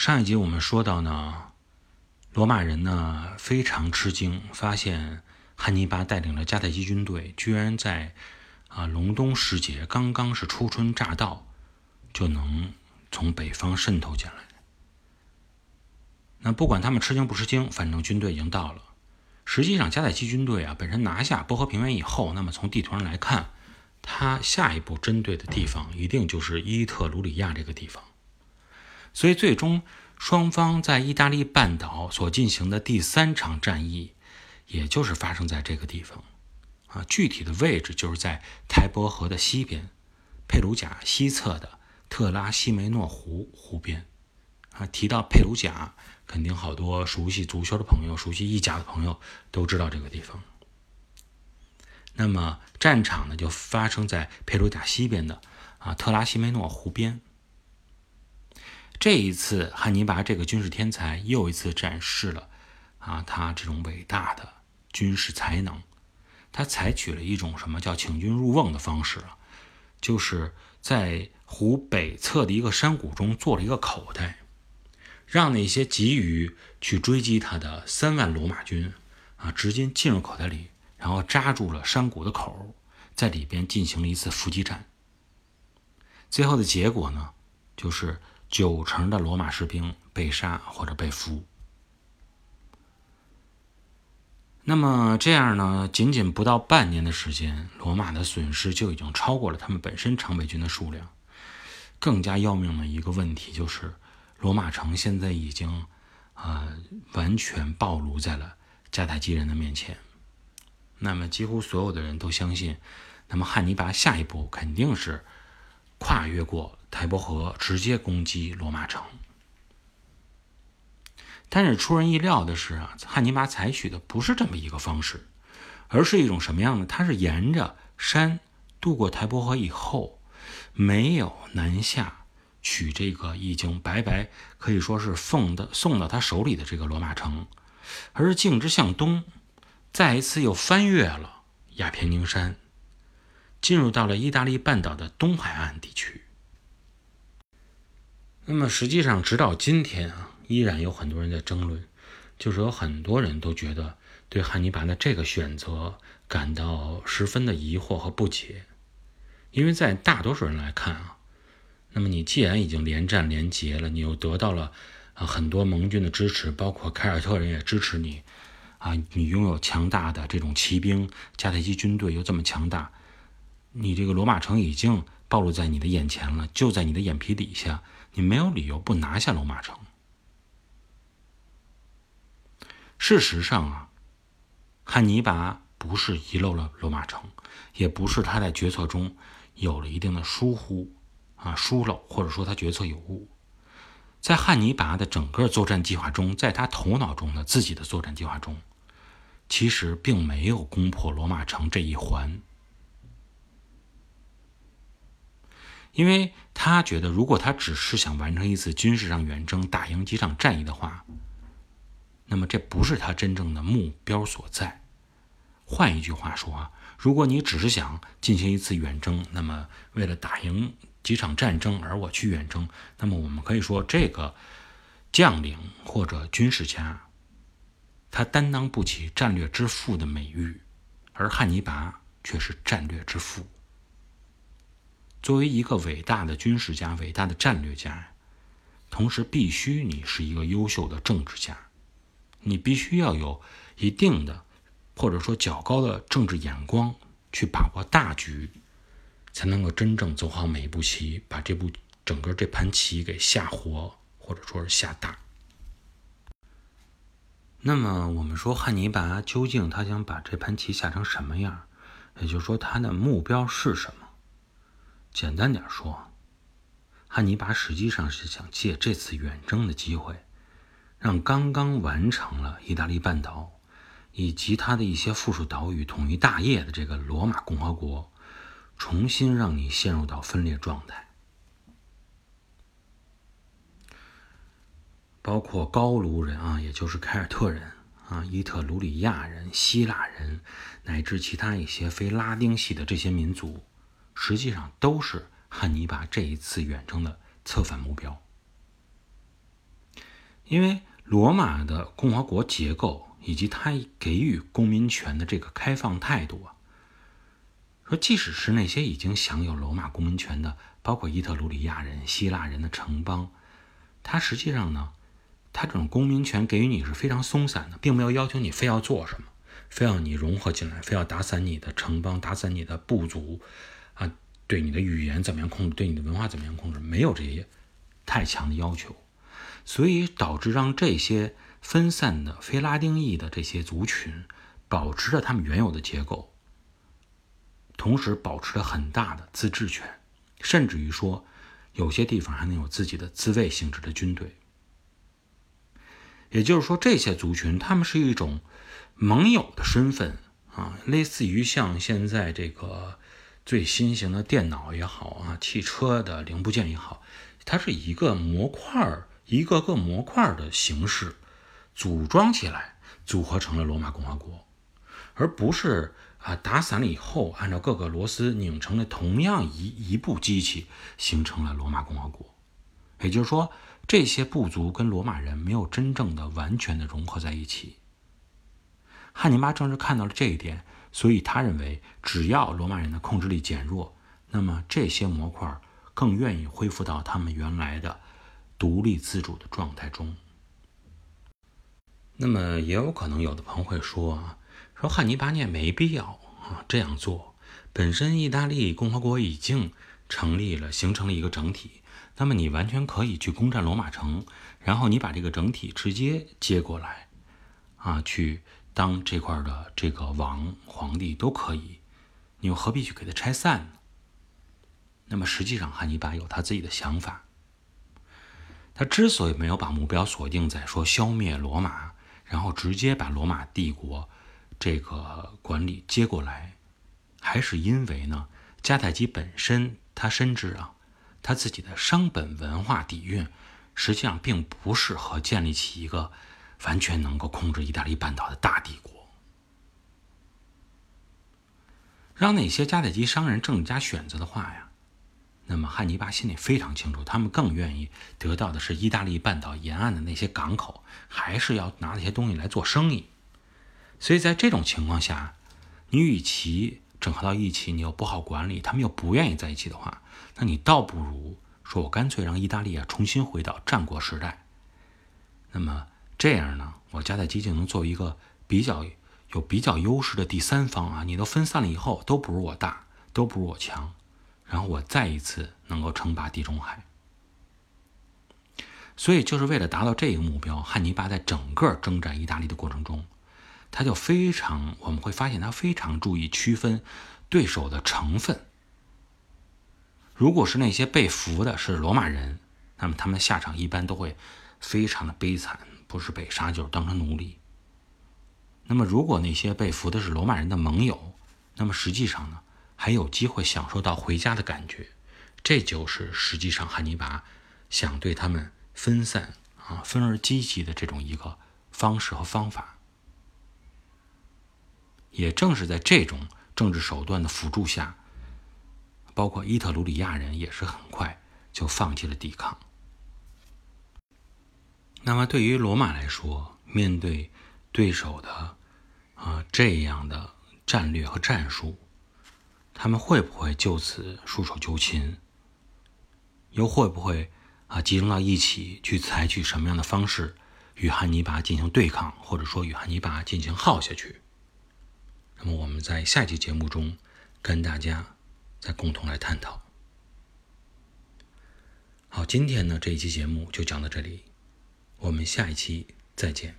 上一集我们说到呢，罗马人呢非常吃惊，发现汉尼拔带领的迦太基军队，居然在啊隆冬时节刚刚是初春乍到，就能从北方渗透进来。那不管他们吃惊不吃惊，反正军队已经到了。实际上，迦太基军队啊本身拿下波河平原以后，那么从地图上来看，他下一步针对的地方一定就是伊特鲁里亚这个地方。所以，最终双方在意大利半岛所进行的第三场战役，也就是发生在这个地方，啊，具体的位置就是在台伯河的西边，佩鲁贾西侧的特拉西梅诺湖湖边。啊，提到佩鲁贾，肯定好多熟悉足球的朋友、熟悉意甲的朋友都知道这个地方。那么，战场呢，就发生在佩鲁贾西边的啊特拉西梅诺湖边。这一次，汉尼拔这个军事天才又一次展示了啊，他这种伟大的军事才能。他采取了一种什么叫请君入瓮的方式啊，就是在湖北侧的一个山谷中做了一个口袋，让那些急于去追击他的三万罗马军啊，直接进入口袋里，然后扎住了山谷的口，在里边进行了一次伏击战。最后的结果呢，就是。九成的罗马士兵被杀或者被俘。那么这样呢？仅仅不到半年的时间，罗马的损失就已经超过了他们本身常备军的数量。更加要命的一个问题就是，罗马城现在已经啊完全暴露在了迦太基人的面前。那么几乎所有的人都相信，那么汉尼拔下一步肯定是跨越过。台伯河直接攻击罗马城，但是出人意料的是啊，汉尼拔采取的不是这么一个方式，而是一种什么样的？他是沿着山渡过台伯河以后，没有南下取这个已经白白可以说是奉的送到他手里的这个罗马城，而是径直向东，再一次又翻越了亚平宁山，进入到了意大利半岛的东海岸地区。那么实际上，直到今天啊，依然有很多人在争论，就是有很多人都觉得对汉尼拔的这个选择感到十分的疑惑和不解，因为在大多数人来看啊，那么你既然已经连战连捷了，你又得到了啊很多盟军的支持，包括凯尔特人也支持你，啊，你拥有强大的这种骑兵，迦太基军队又这么强大，你这个罗马城已经暴露在你的眼前了，就在你的眼皮底下。你没有理由不拿下罗马城。事实上啊，汉尼拔不是遗漏了罗马城，也不是他在决策中有了一定的疏忽啊疏漏，或者说他决策有误。在汉尼拔的整个作战计划中，在他头脑中的自己的作战计划中，其实并没有攻破罗马城这一环。因为他觉得，如果他只是想完成一次军事上远征、打赢几场战役的话，那么这不是他真正的目标所在。换一句话说啊，如果你只是想进行一次远征，那么为了打赢几场战争而我去远征，那么我们可以说这个将领或者军事家，他担当不起战略之父的美誉，而汉尼拔却是战略之父。作为一个伟大的军事家、伟大的战略家，同时必须你是一个优秀的政治家，你必须要有一定的或者说较高的政治眼光，去把握大局，才能够真正走好每一步棋，把这步整个这盘棋给下活，或者说是下大。那么我们说汉尼拔究竟他想把这盘棋下成什么样？也就是说他的目标是什么？简单点说，汉尼拔实际上是想借这次远征的机会，让刚刚完成了意大利半岛以及它的一些附属岛屿统一大业的这个罗马共和国，重新让你陷入到分裂状态。包括高卢人啊，也就是凯尔特人啊，伊特鲁里亚人、希腊人，乃至其他一些非拉丁系的这些民族。实际上都是汉尼拔这一次远征的策反目标。因为罗马的共和国结构以及他给予公民权的这个开放态度啊，说即使是那些已经享有罗马公民权的，包括伊特鲁里亚人、希腊人的城邦，他实际上呢，他这种公民权给予你是非常松散的，并没有要求你非要做什么，非要你融合进来，非要打散你的城邦、打散你的部族啊，对你的语言怎么样控制，对你的文化怎么样控制，没有这些太强的要求。所以导致让这些分散的非拉丁裔的这些族群保持着他们原有的结构，同时保持着很大的自治权，甚至于说有些地方还能有自己的自卫性质的军队。也就是说，这些族群他们是一种盟友的身份啊，类似于像现在这个最新型的电脑也好啊，汽车的零部件也好，它是一个模块儿。一个个模块儿的形式组装起来，组合成了罗马共和国，而不是啊打散了以后，按照各个螺丝拧成了同样一一部机器，形成了罗马共和国。也就是说，这些部族跟罗马人没有真正的完全的融合在一起。汉尼拔正是看到了这一点，所以他认为，只要罗马人的控制力减弱，那么这些模块更愿意恢复到他们原来的。独立自主的状态中，那么也有可能有的朋友会说啊，说汉尼拔你也没必要啊这样做。本身意大利共和国已经成立了，形成了一个整体，那么你完全可以去攻占罗马城，然后你把这个整体直接接过来，啊，去当这块的这个王皇帝都可以，你又何必去给他拆散呢？那么实际上汉尼拔有他自己的想法。他之所以没有把目标锁定在说消灭罗马，然后直接把罗马帝国这个管理接过来，还是因为呢，迦太基本身他深知啊，他自己的商本文化底蕴实际上并不适合建立起一个完全能够控制意大利半岛的大帝国。让那些迦太基商人政治家选择的话呀。那么汉尼拔心里非常清楚，他们更愿意得到的是意大利半岛沿岸的那些港口，还是要拿那些东西来做生意。所以在这种情况下，你与其整合到一起，你又不好管理，他们又不愿意在一起的话，那你倒不如说我干脆让意大利啊重新回到战国时代。那么这样呢，我加在基就能作为一个比较有比较优势的第三方啊，你都分散了以后，都不如我大，都不如我强。然后我再一次能够称霸地中海，所以就是为了达到这个目标，汉尼拔在整个征战意大利的过程中，他就非常我们会发现他非常注意区分对手的成分。如果是那些被俘的是罗马人，那么他们的下场一般都会非常的悲惨，不是被杀就是当成奴隶。那么如果那些被俘的是罗马人的盟友，那么实际上呢？还有机会享受到回家的感觉，这就是实际上汉尼拔想对他们分散啊、分而积极的这种一个方式和方法。也正是在这种政治手段的辅助下，包括伊特鲁里亚人也是很快就放弃了抵抗。那么对于罗马来说，面对对手的啊这样的战略和战术。他们会不会就此束手就擒？又会不会啊集中到一起去采取什么样的方式与汉尼拔进行对抗，或者说与汉尼拔进行耗下去？那么我们在下期节目中跟大家再共同来探讨。好，今天呢这一期节目就讲到这里，我们下一期再见。